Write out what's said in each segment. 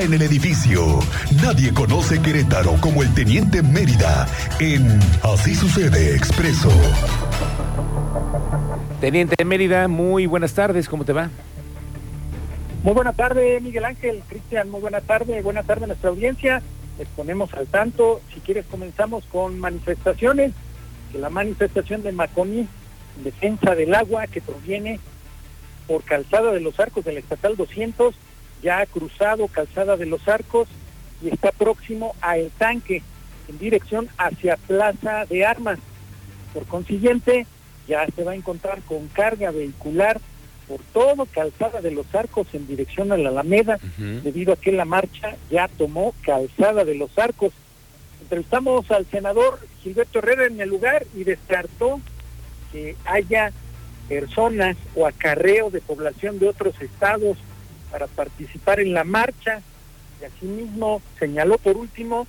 está en el edificio. Nadie conoce Querétaro como el Teniente Mérida en Así sucede Expreso. Teniente Mérida, muy buenas tardes, ¿cómo te va? Muy buena tarde, Miguel Ángel, Cristian, muy buena tarde, buena tarde a nuestra audiencia. Les ponemos al tanto, si quieres comenzamos con manifestaciones, que la manifestación de Maconí, defensa del agua, que proviene por Calzada de los Arcos del Estatal 200, ya ha cruzado Calzada de los Arcos y está próximo a El Tanque, en dirección hacia Plaza de Armas. Por consiguiente, ya se va a encontrar con carga vehicular por todo Calzada de los Arcos en dirección a la Alameda, debido a que la marcha ya tomó Calzada de los Arcos. Entrevistamos al senador Gilberto Herrera en el lugar y descartó que haya personas o acarreo de población de otros estados para participar en la marcha y asimismo señaló por último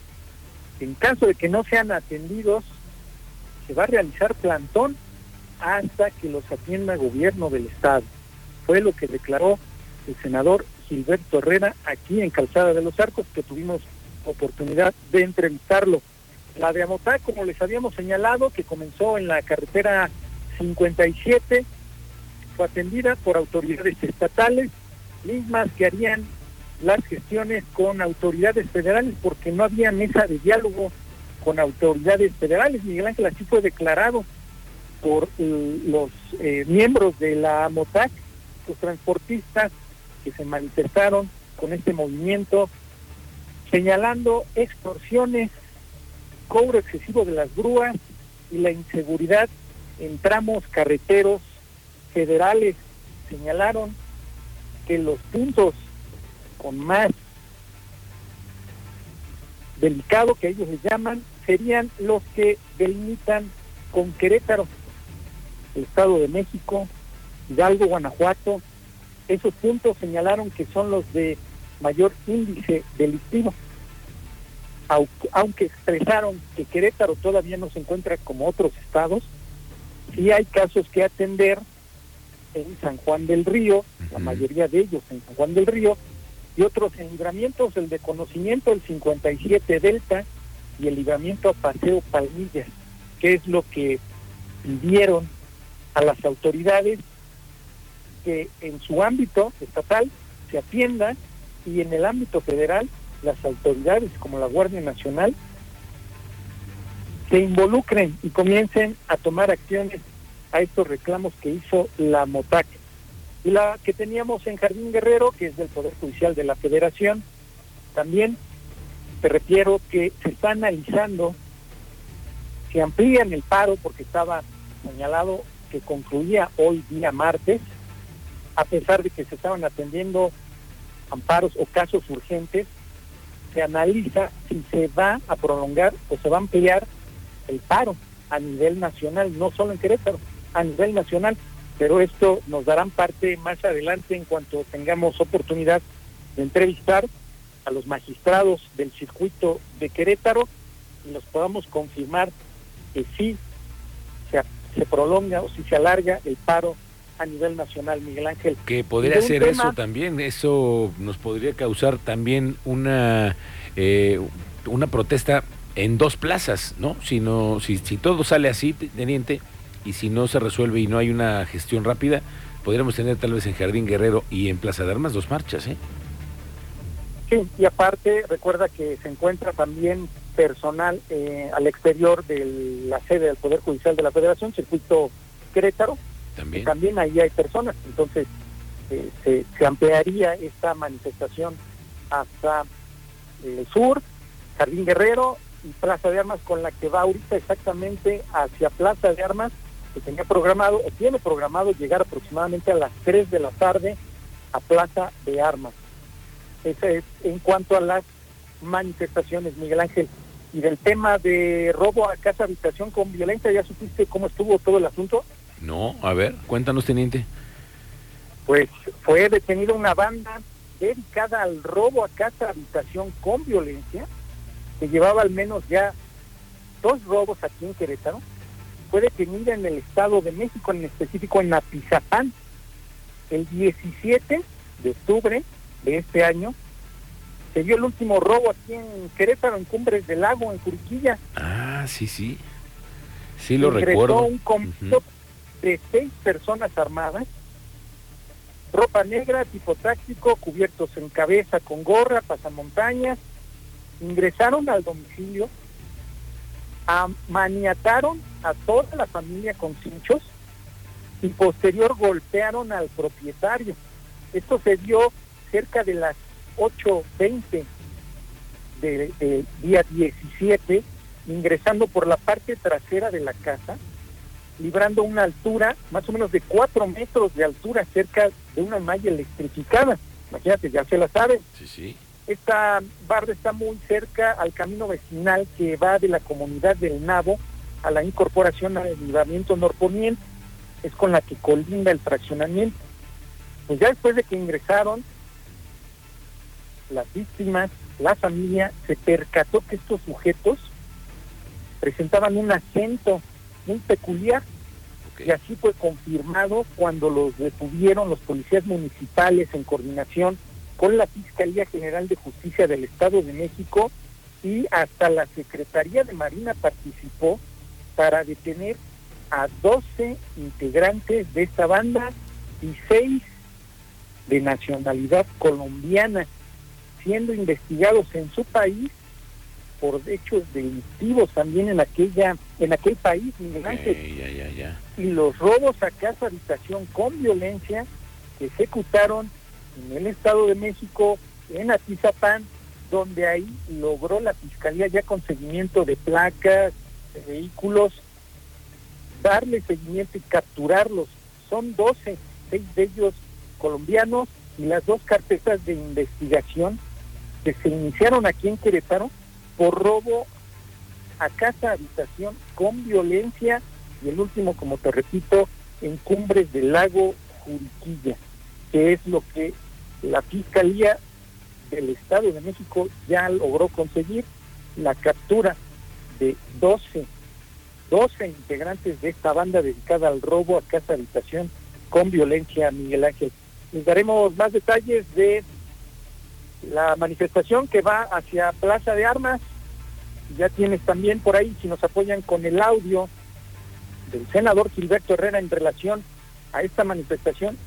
que en caso de que no sean atendidos se va a realizar plantón hasta que los atienda el gobierno del estado fue lo que declaró el senador Gilberto Herrera aquí en Calzada de los Arcos, que tuvimos oportunidad de entrevistarlo. La de Amotá, como les habíamos señalado, que comenzó en la carretera 57, fue atendida por autoridades estatales, mismas que harían las gestiones con autoridades federales, porque no había mesa de diálogo con autoridades federales. Miguel Ángel así fue declarado por eh, los eh, miembros de la AMOTAC los transportistas que se manifestaron con este movimiento señalando extorsiones, cobro excesivo de las grúas y la inseguridad en tramos carreteros federales. Señalaron los puntos con más delicado que ellos les llaman serían los que delimitan con Querétaro, el Estado de México, Hidalgo, Guanajuato, esos puntos señalaron que son los de mayor índice delictivo, aunque expresaron que Querétaro todavía no se encuentra como otros estados, sí hay casos que atender en San Juan del Río, la mayoría de ellos en San Juan del Río, y otros en libramientos, el de conocimiento, el 57 Delta y el libramiento a Paseo Palmillas, que es lo que pidieron a las autoridades que en su ámbito estatal se atienda y en el ámbito federal las autoridades como la Guardia Nacional se involucren y comiencen a tomar acciones a estos reclamos que hizo la MOTAC. Y la que teníamos en Jardín Guerrero, que es del Poder Judicial de la Federación, también te refiero que se está analizando que amplían el paro porque estaba señalado que concluía hoy día martes, a pesar de que se estaban atendiendo amparos o casos urgentes, se analiza si se va a prolongar o se va a ampliar el paro a nivel nacional, no solo en Querétaro, a nivel nacional. Pero esto nos darán parte más adelante en cuanto tengamos oportunidad de entrevistar a los magistrados del circuito de Querétaro y nos podamos confirmar que sí se, se prolonga o si se alarga el paro a nivel nacional, Miguel Ángel. Que podría ser eso también, eso nos podría causar también una, eh, una protesta en dos plazas, ¿no? Si, no si, si todo sale así, teniente, y si no se resuelve y no hay una gestión rápida, podríamos tener tal vez en Jardín Guerrero y en Plaza de Armas dos marchas, ¿eh? Sí, y aparte recuerda que se encuentra también personal eh, al exterior de la sede del Poder Judicial de la Federación, circuito Querétaro, también. ahí hay personas, entonces eh, se, ampliaría esta manifestación hasta el sur, Jardín Guerrero y Plaza de Armas, con la que va ahorita exactamente hacia Plaza de Armas, que tenía programado, o tiene programado llegar aproximadamente a las 3 de la tarde a Plaza de Armas. Ese es en cuanto a las manifestaciones, Miguel Ángel. Y del tema de robo a casa habitación con violencia, ¿ya supiste cómo estuvo todo el asunto? No, a ver, cuéntanos, teniente. Pues fue detenida una banda dedicada al robo a casa habitación con violencia, que llevaba al menos ya dos robos aquí en Querétaro. Fue detenida en el Estado de México, en específico en Apizapán, el 17 de octubre de este año. se dio el último robo aquí en Querétaro, en Cumbres del Lago, en Curiquilla. Ah, sí, sí. Sí, lo recuerdo. un complot de seis personas armadas, ropa negra, tipo táctico, cubiertos en cabeza con gorra, pasamontañas, ingresaron al domicilio, maniataron a toda la familia con cinchos y posterior golpearon al propietario. Esto se dio cerca de las 8.20 del de día 17, ingresando por la parte trasera de la casa, librando una altura más o menos de 4 metros de altura cerca de una malla electrificada. Imagínate, ya se la saben. Sí, sí. Esta barra está muy cerca al camino vecinal que va de la comunidad del Nabo a la incorporación al libramiento norponiente. Es con la que colinda el fraccionamiento. Pues ya después de que ingresaron, las víctimas, la familia, se percató que estos sujetos presentaban un acento muy peculiar. Y así fue confirmado cuando los detuvieron los policías municipales en coordinación con la Fiscalía General de Justicia del Estado de México y hasta la Secretaría de Marina participó para detener a 12 integrantes de esta banda y 6 de nacionalidad colombiana, siendo investigados en su país por hechos delictivos también en aquella en aquel país, Miguel Ángel. Y los robos a casa habitación con violencia que ejecutaron en el Estado de México, en Atizapán, donde ahí logró la Fiscalía ya con seguimiento de placas, vehículos, darle seguimiento y capturarlos. Son 12, seis de ellos colombianos y las dos carpetas de investigación que se iniciaron aquí en Querétaro por robo a casa habitación con violencia y el último, como te repito, en Cumbres del Lago Juriquilla que es lo que la Fiscalía del Estado de México ya logró conseguir, la captura de 12, 12 integrantes de esta banda dedicada al robo a casa habitación con violencia, Miguel Ángel. Les daremos más detalles de la manifestación que va hacia Plaza de Armas. Ya tienes también por ahí, si nos apoyan con el audio del senador Gilberto Herrera en relación a esta manifestación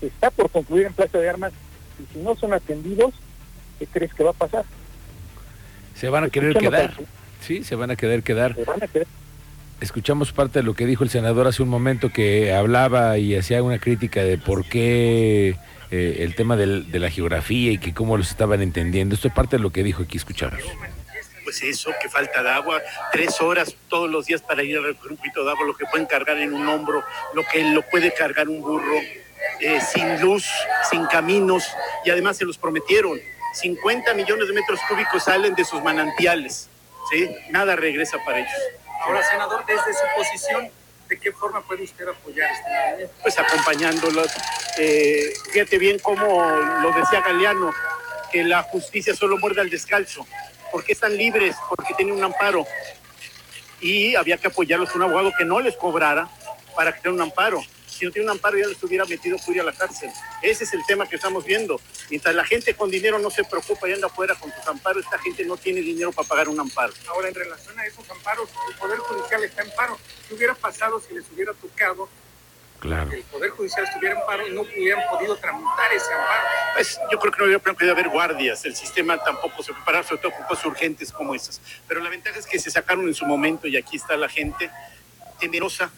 está por concluir en Plaza de Armas y si no son atendidos, ¿qué crees que va a pasar? Se van a querer quedar. Sí, se van a querer quedar. Escuchamos parte de lo que dijo el senador hace un momento que hablaba y hacía una crítica de por qué eh, el tema del, de la geografía y que cómo los estaban entendiendo. Esto es parte de lo que dijo aquí, escuchamos. Pues eso, que falta de agua, tres horas todos los días para ir a recoger un poquito de agua, lo que pueden cargar en un hombro, lo que lo puede cargar un burro, eh, sin luz, sin caminos, y además se los prometieron. 50 millones de metros cúbicos salen de sus manantiales, ¿sí? Nada regresa para ellos. Ahora, senador, desde su posición, ¿de qué forma puede usted apoyar este movimiento? Pues acompañándolos. Eh, fíjate bien cómo lo decía Galeano, que la justicia solo muerde al descalzo. porque están libres? Porque tienen un amparo. Y había que apoyarlos un abogado que no les cobrara para que tengan un amparo si no tiene un amparo ya lo estuviera metido fuera a la cárcel. Ese es el tema que estamos viendo. Mientras la gente con dinero no se preocupa y anda afuera con sus amparos, esta gente no tiene dinero para pagar un amparo. Ahora, en relación a esos amparos, el Poder Judicial está en paro. ¿Qué hubiera pasado si les hubiera tocado Claro. el Poder Judicial estuviera en paro y no hubieran podido tramitar ese amparo. Pues yo creo que no hubiera podido haber guardias, el sistema tampoco se prepara, sobre todo con cosas urgentes como esas. Pero la ventaja es que se sacaron en su momento y aquí está la gente temerosa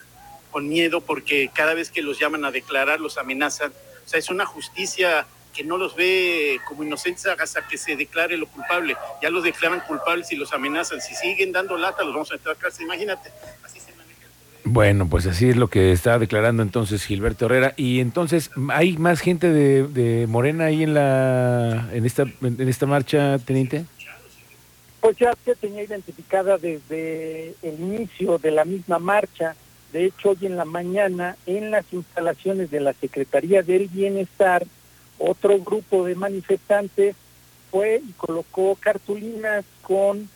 con miedo porque cada vez que los llaman a declarar los amenazan. O sea, es una justicia que no los ve como inocentes hasta que se declare lo culpable. Ya los declaran culpables y los amenazan. Si siguen dando lata, los vamos a meter a cárcel. Imagínate, así se maneja Bueno, pues así es lo que está declarando entonces Gilberto Herrera. Y entonces, ¿hay más gente de, de Morena ahí en la en esta en esta marcha, teniente? Pues ya se tenía identificada desde el inicio de la misma marcha de hecho, hoy en la mañana, en las instalaciones de la Secretaría del Bienestar, otro grupo de manifestantes fue y colocó cartulinas con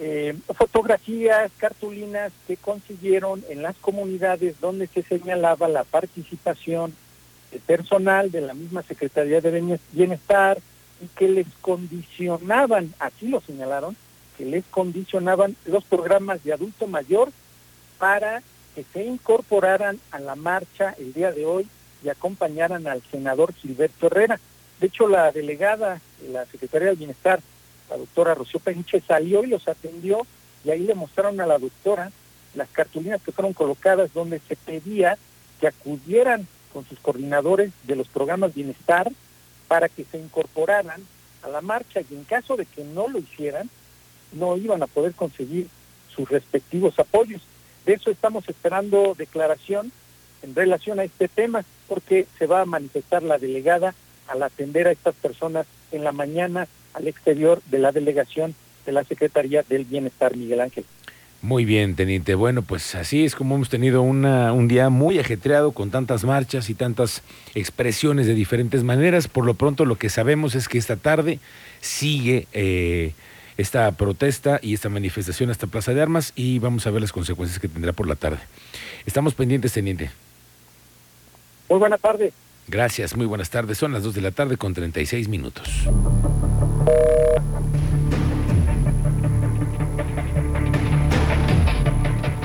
eh, fotografías, cartulinas que consiguieron en las comunidades donde se señalaba la participación de personal de la misma Secretaría de Bienestar, y que les condicionaban, así lo señalaron, que les condicionaban los programas de adulto mayor para que se incorporaran a la marcha el día de hoy y acompañaran al senador Gilberto Herrera. De hecho, la delegada de la Secretaría del Bienestar, la doctora Rocío Peniche, salió y los atendió y ahí le mostraron a la doctora las cartulinas que fueron colocadas donde se pedía que acudieran con sus coordinadores de los programas bienestar para que se incorporaran a la marcha y en caso de que no lo hicieran, no iban a poder conseguir sus respectivos apoyos. De eso estamos esperando declaración en relación a este tema, porque se va a manifestar la delegada al atender a estas personas en la mañana al exterior de la delegación de la Secretaría del Bienestar, Miguel Ángel. Muy bien, teniente. Bueno, pues así es como hemos tenido un día muy ajetreado con tantas marchas y tantas expresiones de diferentes maneras. Por lo pronto lo que sabemos es que esta tarde sigue eh, esta protesta y esta manifestación hasta Plaza de Armas y vamos a ver las consecuencias que tendrá por la tarde. Estamos pendientes, teniente. Muy buena tarde. Gracias, muy buenas tardes. Son las 2 de la tarde con 36 minutos.